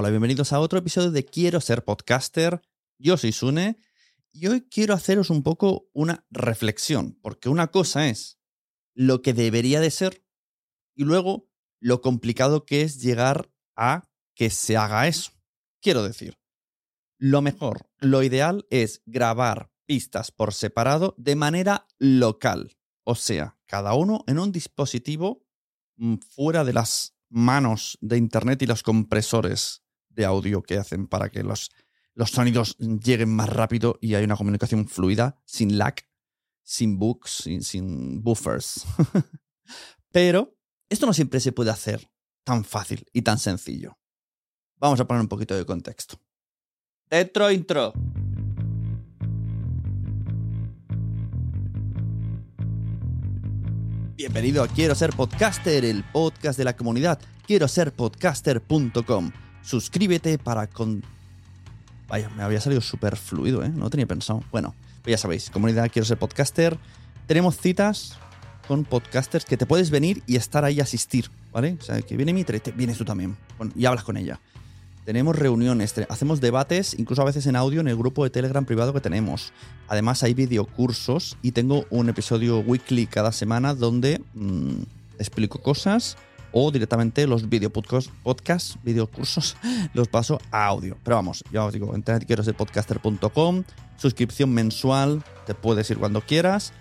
Hola, bienvenidos a otro episodio de Quiero ser podcaster. Yo soy Sune y hoy quiero haceros un poco una reflexión, porque una cosa es lo que debería de ser y luego lo complicado que es llegar a que se haga eso. Quiero decir, lo mejor, lo ideal es grabar pistas por separado de manera local, o sea, cada uno en un dispositivo mm, fuera de las manos de Internet y los compresores de audio que hacen para que los, los sonidos lleguen más rápido y hay una comunicación fluida, sin lag, sin bugs, sin, sin buffers. Pero esto no siempre se puede hacer tan fácil y tan sencillo. Vamos a poner un poquito de contexto. Retro intro. Bienvenido a Quiero ser podcaster, el podcast de la comunidad quiero ser podcaster.com. Suscríbete para con Vaya, me había salido súper fluido, ¿eh? No lo tenía pensado. Bueno, pues ya sabéis, comunidad quiero ser podcaster. Tenemos citas con podcasters que te puedes venir y estar ahí a asistir, ¿vale? O sea, que viene mi te vienes tú también con- y hablas con ella. Tenemos reuniones, hacemos debates, incluso a veces en audio en el grupo de Telegram privado que tenemos. Además hay videocursos y tengo un episodio weekly cada semana donde mm, explico cosas o directamente los video podcast, podcast, videocursos, los paso a audio. Pero vamos, ya os digo, internet quiero ser suscripción mensual, te puedes ir cuando quieras,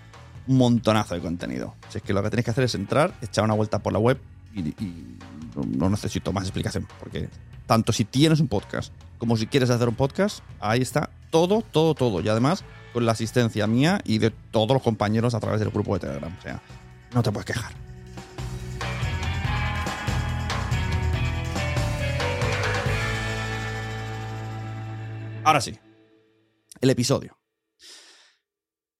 un montonazo de contenido. Es que lo que tenéis que hacer es entrar, echar una vuelta por la web y, y no necesito más explicación, porque tanto si tienes un podcast como si quieres hacer un podcast, ahí está todo, todo, todo. Y además con la asistencia mía y de todos los compañeros a través del grupo de Telegram. O sea, no te puedes quejar. Ahora sí, el episodio.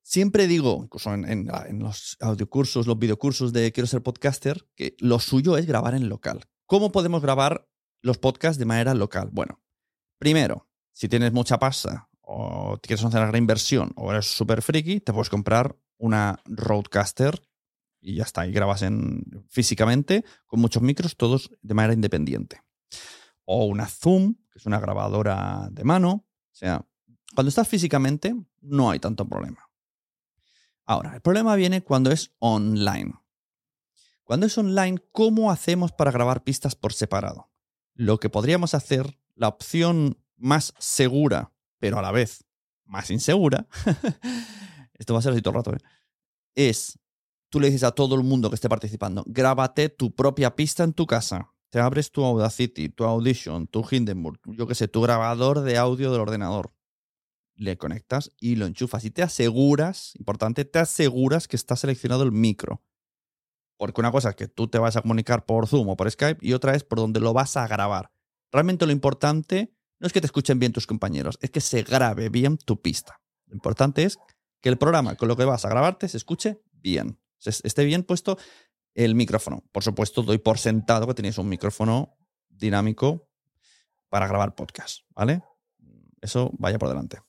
Siempre digo, incluso en, los audiocursos, los videocursos de Quiero ser podcaster, que lo suyo es grabar en local. ¿Cómo podemos grabar los podcasts de manera local? Bueno, primero, si tienes mucha pasta o quieres hacer una gran inversión o eres súper friki, te puedes comprar una Roadcaster y ya está, y grabas en, físicamente con muchos micros, todos de manera independiente. O una Zoom, que es una grabadora de mano. O sea, cuando estás físicamente, no hay tanto problema. Ahora, el problema viene cuando es online. Cuando es online, ¿cómo hacemos para grabar pistas por separado? Lo que podríamos hacer, la opción más segura, pero a la vez más insegura, esto va a ser así todo el rato, ¿eh? es, tú le dices a todo el mundo que esté participando, grábate tu propia pista en tu casa. Te abres tu Audacity, tu Audition, tu Hindenburg, yo qué sé, tu grabador de audio del ordenador. Le conectas y lo enchufas y te aseguras, importante, te aseguras que está seleccionado el micro. Porque una cosa es que tú te vas a comunicar por Zoom o por Skype y otra es por donde lo vas a grabar. Realmente lo importante no es que te escuchen bien tus compañeros, es que se grabe bien tu pista. Lo importante es que el programa con lo que vas a grabarte se escuche bien. Esté bien puesto el micrófono. Por supuesto, doy por sentado que tenéis un micrófono dinámico para grabar podcast, ¿vale? Eso vaya por delante.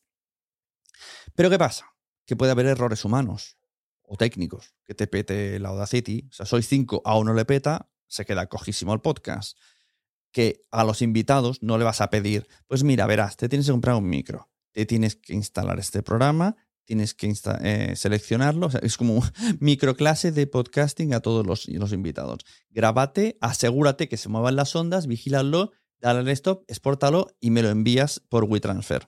Pero ¿qué pasa? Que puede haber errores humanos o técnicos, que te pete la Audacity. O sea, soy 5, a uno le peta, se queda cojísimo el podcast. Que a los invitados no le vas a pedir, pues mira, verás, te tienes que comprar un micro, te tienes que instalar este programa, tienes que eh, seleccionarlo. Es como microclase de podcasting a todos los, invitados. Grábate, asegúrate que se muevan las ondas, vigílalo, dale al stop, exportalo y me lo envías por WeTransfer.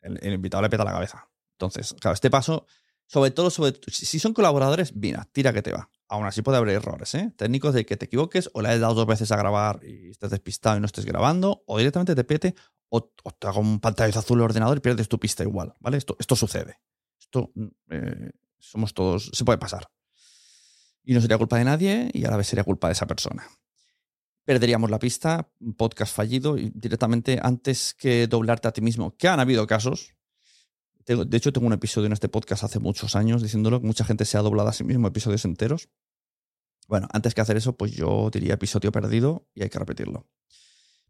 El, el invitado le peta la cabeza. Entonces, claro, este paso, sobre todo, sobre, si son colaboradores, mira, tira que te va. Aún así puede haber errores, ¿eh? Técnicos de que te equivoques o le hayas dado dos veces a grabar y estés despistado y no estés grabando, o directamente te pete o, o te haga un pantallazo azul el ordenador y pierdes tu pista igual, ¿vale? Esto, esto sucede. Esto mm, eh, somos todos, se puede pasar. Y no sería culpa de nadie y a la vez sería culpa de esa persona. Perderíamos la pista, podcast fallido y directamente antes que doblarte a ti mismo, que han habido casos. De hecho, tengo un episodio en este podcast hace muchos años diciéndolo, que mucha gente se ha doblado a sí mismo episodios enteros. Bueno, antes que hacer eso, pues yo diría episodio perdido y hay que repetirlo.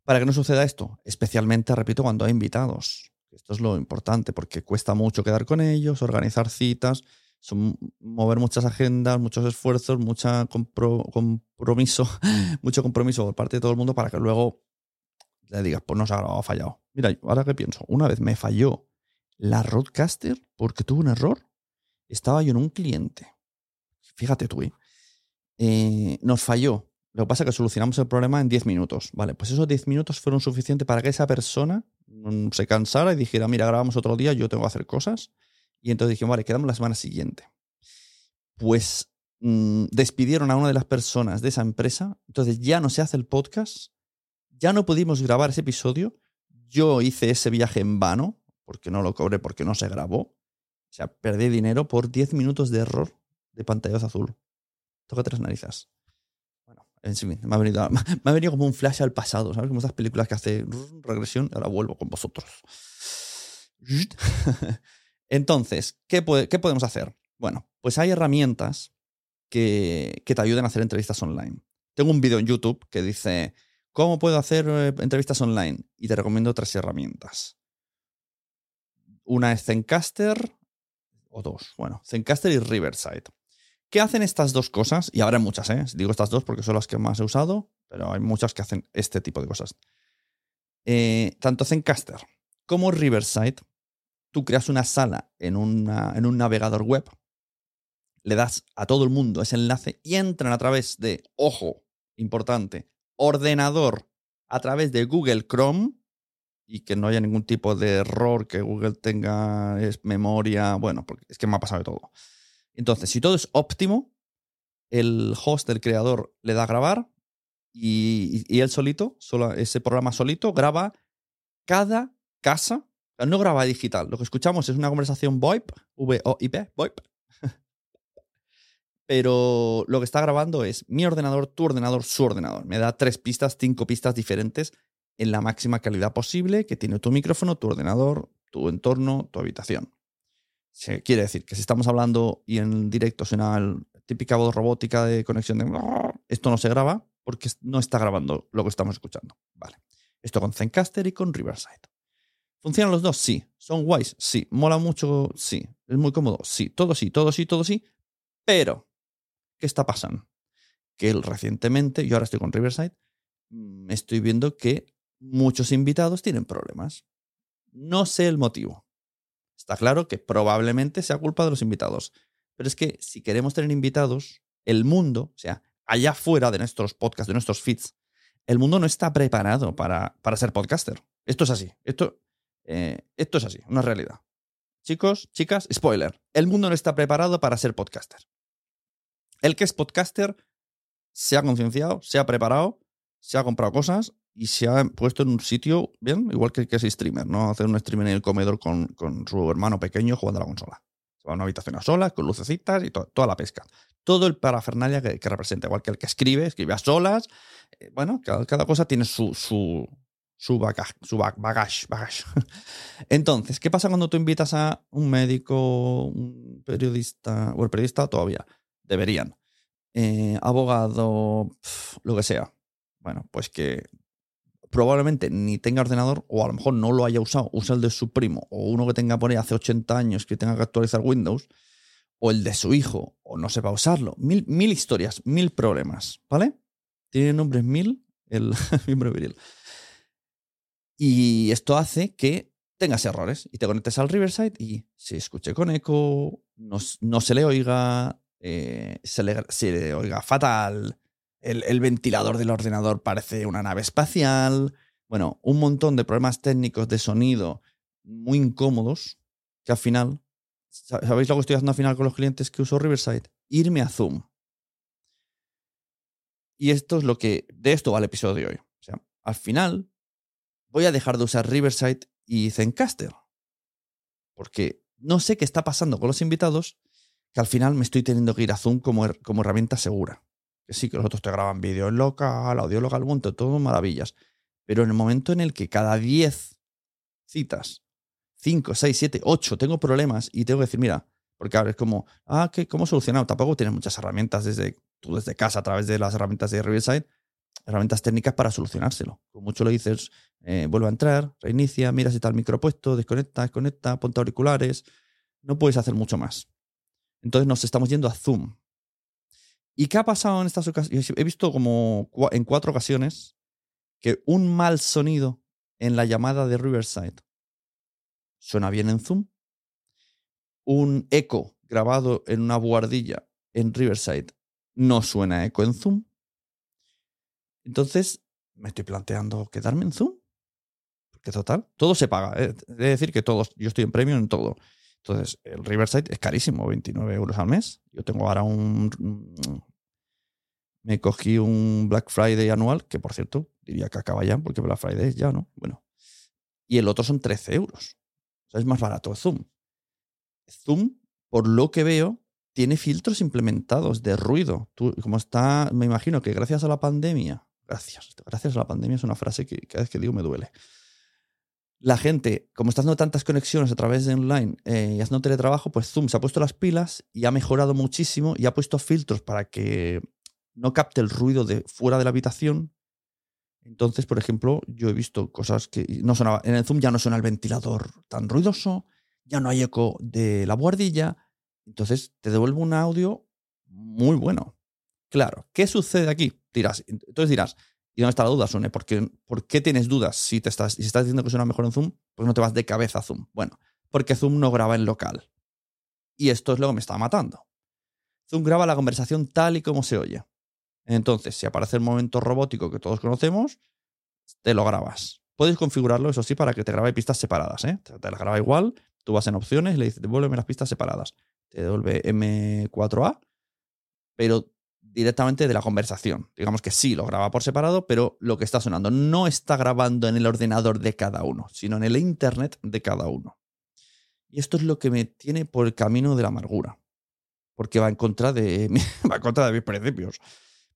Para que no suceda esto, especialmente, repito, cuando hay invitados. Esto es lo importante porque cuesta mucho quedar con ellos, organizar citas, son mover muchas agendas, muchos esfuerzos, mucha compro- compromiso, mucho compromiso por parte de todo el mundo para que luego le digas, pues no se ha fallado. Mira, ahora que pienso, una vez me falló la Roadcaster porque tuvo un error. Estaba yo en un cliente. Fíjate tú, ¿eh? Eh, nos falló. Lo que pasa es que solucionamos el problema en 10 minutos. Vale, pues esos 10 minutos fueron suficientes para que esa persona mm, se cansara y dijera, mira, grabamos otro día, yo tengo que hacer cosas. Y entonces dijimos, vale, quedamos la semana siguiente. Pues mm, despidieron a una de las personas de esa empresa, entonces ya no se hace el podcast, ya no pudimos grabar ese episodio, yo hice ese viaje en vano, porque no lo cobré, porque no se grabó. O sea, perdí dinero por 10 minutos de error de pantallazo azul. Toca tres narices. Me ha, venido, me ha venido como un flash al pasado, ¿sabes? Como esas películas que hace regresión y ahora vuelvo con vosotros. Entonces, ¿qué, puede- qué podemos hacer? Bueno, pues hay herramientas que, que te ayudan a hacer entrevistas online. Tengo un vídeo en YouTube que dice, ¿cómo puedo hacer eh, entrevistas online? Y te recomiendo tres herramientas. Una es Zencaster, o dos, bueno, Zencaster y Riverside. ¿Qué hacen estas dos cosas? Y habrá muchas, ¿eh? Digo estas dos porque son las que más he usado, pero hay muchas que hacen este tipo de cosas. Eh, tanto Zencaster como Riverside, tú creas una sala en, una- en un navegador web, le das a todo el mundo ese enlace y entran a través de, ojo, importante, ordenador a través de Google Chrome y que no haya ningún tipo de error, que Google tenga es memoria, bueno, porque es que me ha pasado de todo. Entonces, si todo es óptimo, el host, el creador, le da a grabar y, y él solito, solo, ese programa solito, graba cada casa. No graba digital. Lo que escuchamos es una conversación VoIP, V-O-I-P, VoIP. Pero lo que está grabando es mi ordenador, tu ordenador, su ordenador. Me da tres pistas, cinco pistas diferentes en la máxima calidad posible que tiene tu micrófono, tu ordenador, tu entorno, tu habitación. Se quiere decir que si estamos hablando y en directo suena la típica voz robótica de conexión de esto no se graba porque no está grabando lo que estamos escuchando. Vale. Esto con Zencaster y con Riverside. ¿Funcionan los dos? Sí. ¿Son guays? Sí. ¿Mola mucho? Sí. ¿Es muy cómodo? Sí. Todo sí, todo sí, todo sí. Pero, ¿qué está pasando? Que recientemente, yo ahora estoy con Riverside, mm, estoy viendo que muchos invitados tienen problemas. No sé el motivo. Está claro que probablemente sea culpa de los invitados. Pero es que si queremos tener invitados, el mundo, o sea, allá fuera de nuestros podcasts, de nuestros feeds, el mundo no está preparado para, para ser podcaster. Esto es así. Esto, eh, esto es así, una realidad. Chicos, chicas, spoiler. El mundo no está preparado para ser podcaster. El que es podcaster se ha concienciado, se ha preparado, se ha comprado cosas y se ha puesto en un sitio, bien, igual que el que es streamer, ¿no? Hacer un stream en el comedor con, con su hermano pequeño jugando a la consola. Se va a una habitación a solas, con lucecitas y toda la pesca. Todo el parafernalia que, representa, igual que el que escribe, escribe a solas. Eh, bueno, cada, cosa tiene su, su, su, bagage, su bagage, bagage. Entonces, ¿qué pasa cuando tú invitas a un médico, un periodista, o el periodista todavía? Deberían. Eh, abogado, lo que sea. Bueno, pues que probablemente ni tenga ordenador o a lo mejor no lo haya usado, usa el de su primo o uno que tenga por ahí hace 80 años que tenga que actualizar Windows o el de su hijo o no sepa usarlo. Mil, mil historias, mil problemas, ¿vale? Tiene nombres mil el miembro viril. Y esto hace que tengas errores y te conectes al Riverside y se escuche con eco, no, no se le oiga, eh, se, le, se, le, oiga fatal, el, ventilador del ordenador parece una nave espacial. Bueno, un montón de problemas técnicos de sonido muy incómodos que al final, ¿sabéis lo que estoy haciendo al final con los clientes que uso Riverside? Irme a Zoom. Y esto es lo que, de esto va el episodio de hoy. O sea, al final voy a dejar de usar Riverside y Zencaster. Porque no sé qué está pasando con los invitados, que al final me estoy teniendo que ir a Zoom como, como herramienta segura. Que sí, que los otros te graban vídeo local, audio local, monto, todo maravillas. Pero en el momento en el que cada 10 citas, 5, 6, 7, 8, tengo problemas y tengo que decir, mira, porque ahora es como, ah, ¿qué, ¿cómo solucionado? Tampoco tienes muchas herramientas desde, tú desde casa a través de las herramientas de Riverside herramientas técnicas para solucionárselo. Con mucho lo dices, eh, vuelve a entrar, reinicia, mira si está el micro puesto, desconecta, desconecta, ponte auriculares. No puedes hacer mucho más. Entonces nos estamos yendo a Zoom. ¿Y qué ha pasado en estas ocasiones? He visto como en cuatro ocasiones que un mal sonido en la llamada de Riverside suena bien en Zoom. Un eco grabado en una buhardilla en Riverside no suena eco en Zoom. Entonces, me estoy planteando quedarme en Zoom. Porque total, todo se paga. ¿eh? Decir, que todos, yo estoy en premium en todo. Entonces, el Riverside es carísimo, 29 euros al mes. Yo tengo ahora un... Me cogí un Black Friday anual, que por cierto, diría que acaba ya, porque Black Friday ya, ¿no? Bueno. Y el otro son 13 euros. O sea, es más barato Zoom. Zoom, por lo que veo, tiene filtros implementados de ruido. Como está, me imagino que gracias a la pandemia Gracias. Gracias a la pandemia es una frase que cada vez que digo me duele. La gente, como está haciendo tantas conexiones a través de online eh, y haciendo teletrabajo, pues Zoom se ha puesto las pilas y ha mejorado muchísimo y ha puesto filtros para que no capte el ruido de fuera de la habitación. Entonces, por ejemplo, yo he visto cosas que no sonaba. En el Zoom ya no suena el ventilador tan ruidoso, ya no hay eco de la buhardilla. Entonces te devuelve un audio muy bueno. Claro, ¿qué sucede aquí? Dirás, entonces dirás, ¿y dónde está la duda, Sune? ¿Por qué, ¿Por qué tienes dudas si, te estás, si estás diciendo que suena mejor en Zoom? Pues no te vas de cabeza a Zoom. Bueno, porque Zoom no graba en local. Y esto es lo que me está matando. Zoom graba la conversación tal y como se oye. Entonces, si aparece el momento robótico que todos conocemos, te lo grabas. Puedes configurarlo, eso sí, para que te grabe pistas separadas. ¿eh? Te, te la graba igual, tú vas en opciones y le dices, devuélveme las pistas separadas. Te devuelve M4A, pero directamente de la conversación. Digamos que sí, lo graba por separado, pero lo que está sonando no está grabando en el ordenador de cada uno, sino en el internet de cada uno. Y esto es lo que me tiene por el camino de la amargura, porque va en contra de, va en contra de mis principios.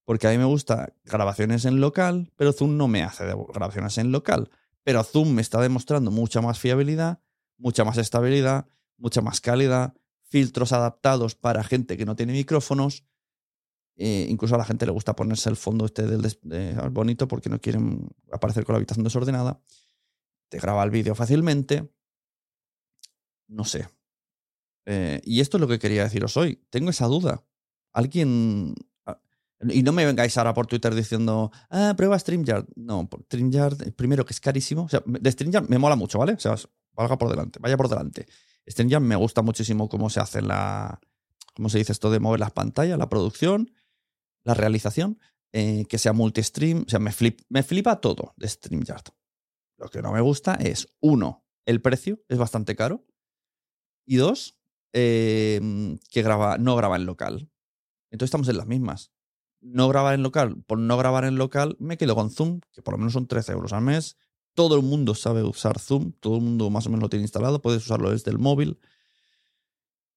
Porque a mí me gusta grabaciones en local, pero Zoom no me hace grabaciones en local. Pero Zoom me está demostrando mucha más fiabilidad, mucha más estabilidad, mucha más cálida, filtros adaptados para gente que no tiene micrófonos. Eh, incluso a la gente le gusta ponerse el fondo este del de- bonito porque no quieren aparecer con la habitación desordenada. Te graba el vídeo fácilmente. No sé. Eh, y esto es lo que quería deciros hoy. Tengo esa duda. Alguien. Y no me vengáis ahora por Twitter diciendo, ah, prueba StreamYard. No, StreamYard, eh, primero que es carísimo. O sea, de StreamYard me mola mucho, ¿vale? O sea, valga por delante, vaya por delante. StreamYard me gusta muchísimo cómo se hace la. ¿Cómo se dice esto de mover las pantallas, la producción, la realización? eh, que sea multi-stream. O sea, me flipa todo de StreamYard. Lo que no me gusta es, uno, el precio es bastante caro. Y dos, eh, que graba, no graba en local. Entonces estamos en las mismas. No grabar en local, por no grabar en local, me quedo con Zoom, que por lo menos son 13 euros al mes. Todo el mundo sabe usar Zoom, todo el mundo más o menos lo tiene instalado, puedes usarlo desde el móvil.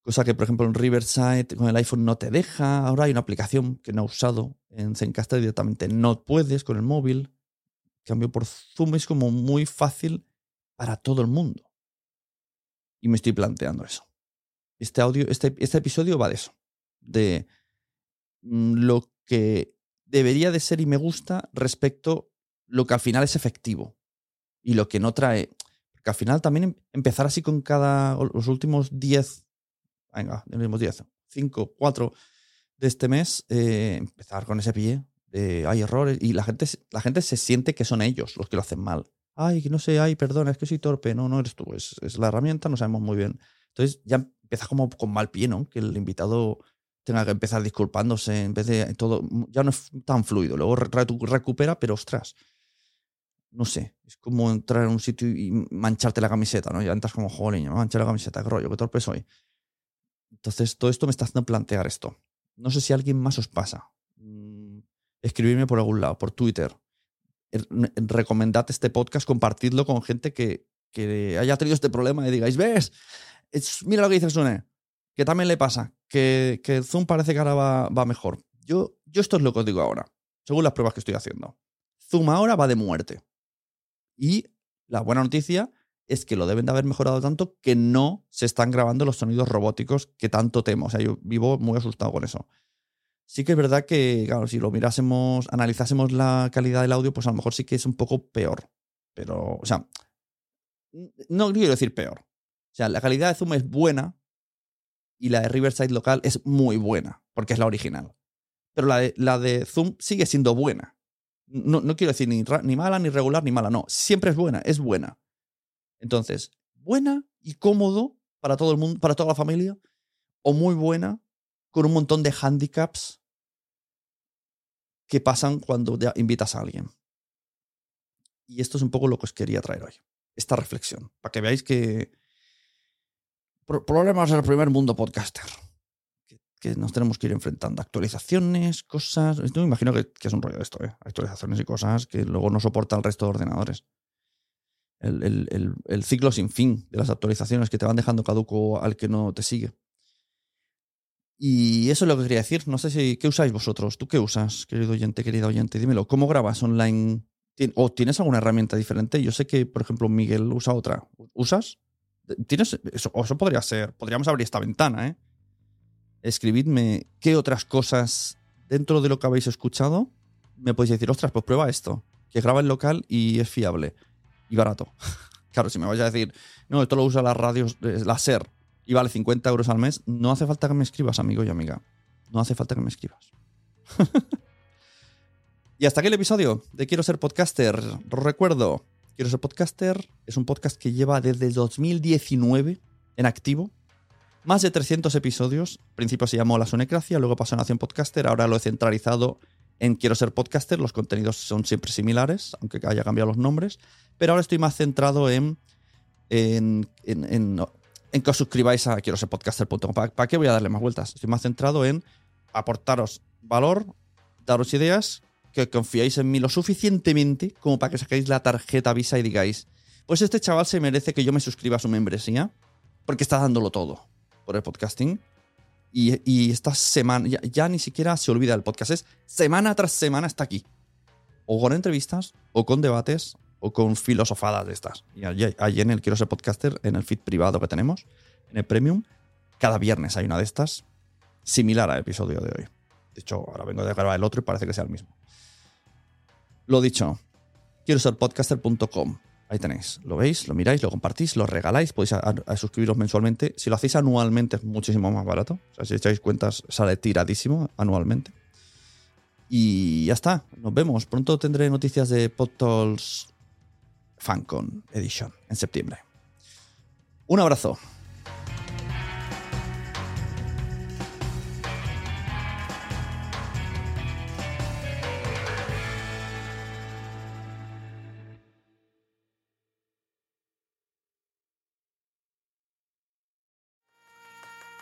Cosa que, por ejemplo, en Riverside con el iPhone no te deja. Ahora hay una aplicación que no he usado en Zencaster directamente. No puedes con el móvil. Cambio, por Zoom es como muy fácil para todo el mundo. Y me estoy planteando eso. Este audio, este, este episodio va de eso. De mm, lo que debería de ser y me gusta respecto lo que al final es efectivo. Y lo que no trae. Porque al final también em- empezar así con cada. los últimos 10. Venga, los últimos 10. 5, 4 de este mes. eh, empezar con ese pie. hay errores. Y la gente, la gente se siente que son ellos los que lo hacen mal. Ay, que no sé, ay, perdona, es que soy torpe. No, no eres tú, es, es la herramienta, no sabemos muy bien. Entonces ya empieza como con mal pie, ¿no? Que el invitado tenga que empezar disculpándose en vez de todo. Ya no es tan fluido. Luego recupera, pero ostras. No sé. Es como entrar en un sitio y mancharte la camiseta, ¿no? Ya entras como, joder, me manché la camiseta, qué rollo, qué torpe soy. Entonces todo esto me está haciendo plantear esto. No sé si alguien más os pasa. Mm, Escribidme por algún lado, por Twitter. Er- Recomendad este podcast, compartidlo con gente que, que haya tenido este problema y digáis, ¿ves? Es- mira lo que dice Sune, que también le pasa, que, que Zoom parece que ahora va, va mejor. Yo, yo esto es lo que os digo ahora, según las pruebas que estoy haciendo. Zoom ahora va de muerte. Y la buena noticia es que lo deben de haber mejorado tanto que no se están grabando los sonidos robóticos que tanto temo. O sea, yo vivo muy asustado con eso. Sí que es verdad que, claro, si lo mirásemos, analizásemos la calidad del audio, pues a lo mejor sí que es un poco peor. Pero, o sea, no quiero decir peor. O sea, la calidad de Zoom es buena y la de Riverside local es muy buena, porque es la original. Pero la de, la de Zoom sigue siendo buena. No, no quiero decir ni, ni mala, ni regular, ni mala, no. Siempre es buena, es buena. Entonces, buena y cómodo para todo el mundo, para toda la familia, o muy buena con un montón de handicaps que pasan cuando invitas a alguien. Y esto es un poco lo que os quería traer hoy. Esta reflexión, para que veáis que problemas del primer mundo podcaster. Que, nos tenemos que ir enfrentando. Actualizaciones, cosas. Esto me imagino que, es un rollo esto, ¿eh? Actualizaciones y cosas que luego no soporta el resto de ordenadores. El, el- el- el ciclo sin fin de las actualizaciones que te van dejando caduco al que no te sigue. Y eso es lo que quería decir. No sé si. ¿Qué usáis vosotros? ¿Tú qué usas, querido oyente, querida oyente? Dímelo. ¿Cómo grabas online? ¿Tien- ¿O tienes alguna herramienta diferente? Yo sé que, por ejemplo, Miguel usa otra. ¿Usas? ¿Tienes? Eso, eso podría ser. Podríamos abrir esta ventana, ¿eh? Escribidme qué otras cosas dentro de lo que habéis escuchado me podéis decir, ostras, pues prueba esto. Que graba en local y es fiable. Y barato. claro, si me vais a decir, no, esto lo usa las radios, eh, la SER, y vale 50 euros al mes, no hace falta que me escribas, amigo y amiga. No hace falta que me escribas. y hasta aquí el episodio de Quiero ser podcaster. Recuerdo, Quiero ser podcaster es un podcast que lleva desde el 2019 en activo. Más de 300 episodios. Al principio se llamó La Sonecracia, luego pasó a Nación Podcaster, ahora lo he centralizado en Quiero ser podcaster. Los contenidos son siempre similares, aunque haya cambiado los nombres. Pero ahora estoy más centrado en, en, en, que os suscribáis a quiero ser podcaster.com. ¿Para, ¿Para qué voy a darle más vueltas? Estoy más centrado en aportaros valor, daros ideas, que confiéis en mí lo suficientemente como para que saquéis la tarjeta Visa y digáis, pues este chaval se merece que yo me suscriba a su membresía porque está dándolo todo por el podcasting. Y, esta semana, ya, ni siquiera se olvida del podcast, es semana tras semana está aquí. O con entrevistas, o con debates, o con filosofadas de estas. Y allí en el Quiero ser podcaster, en el feed privado que tenemos, en el Premium. Cada viernes hay una de estas, similar al episodio de hoy. De hecho, ahora vengo de grabar el otro y parece que sea el mismo. Lo dicho, quiero ser podcaster.com. Ahí tenéis. Lo veis, lo miráis, lo compartís, lo regaláis. Podéis suscribiros mensualmente. Si lo hacéis anualmente es muchísimo más barato. O sea, si echáis cuentas, sale tiradísimo anualmente. Y ya está. Nos vemos. Pronto tendré noticias de PodTools FanCon Edition en septiembre. Un abrazo.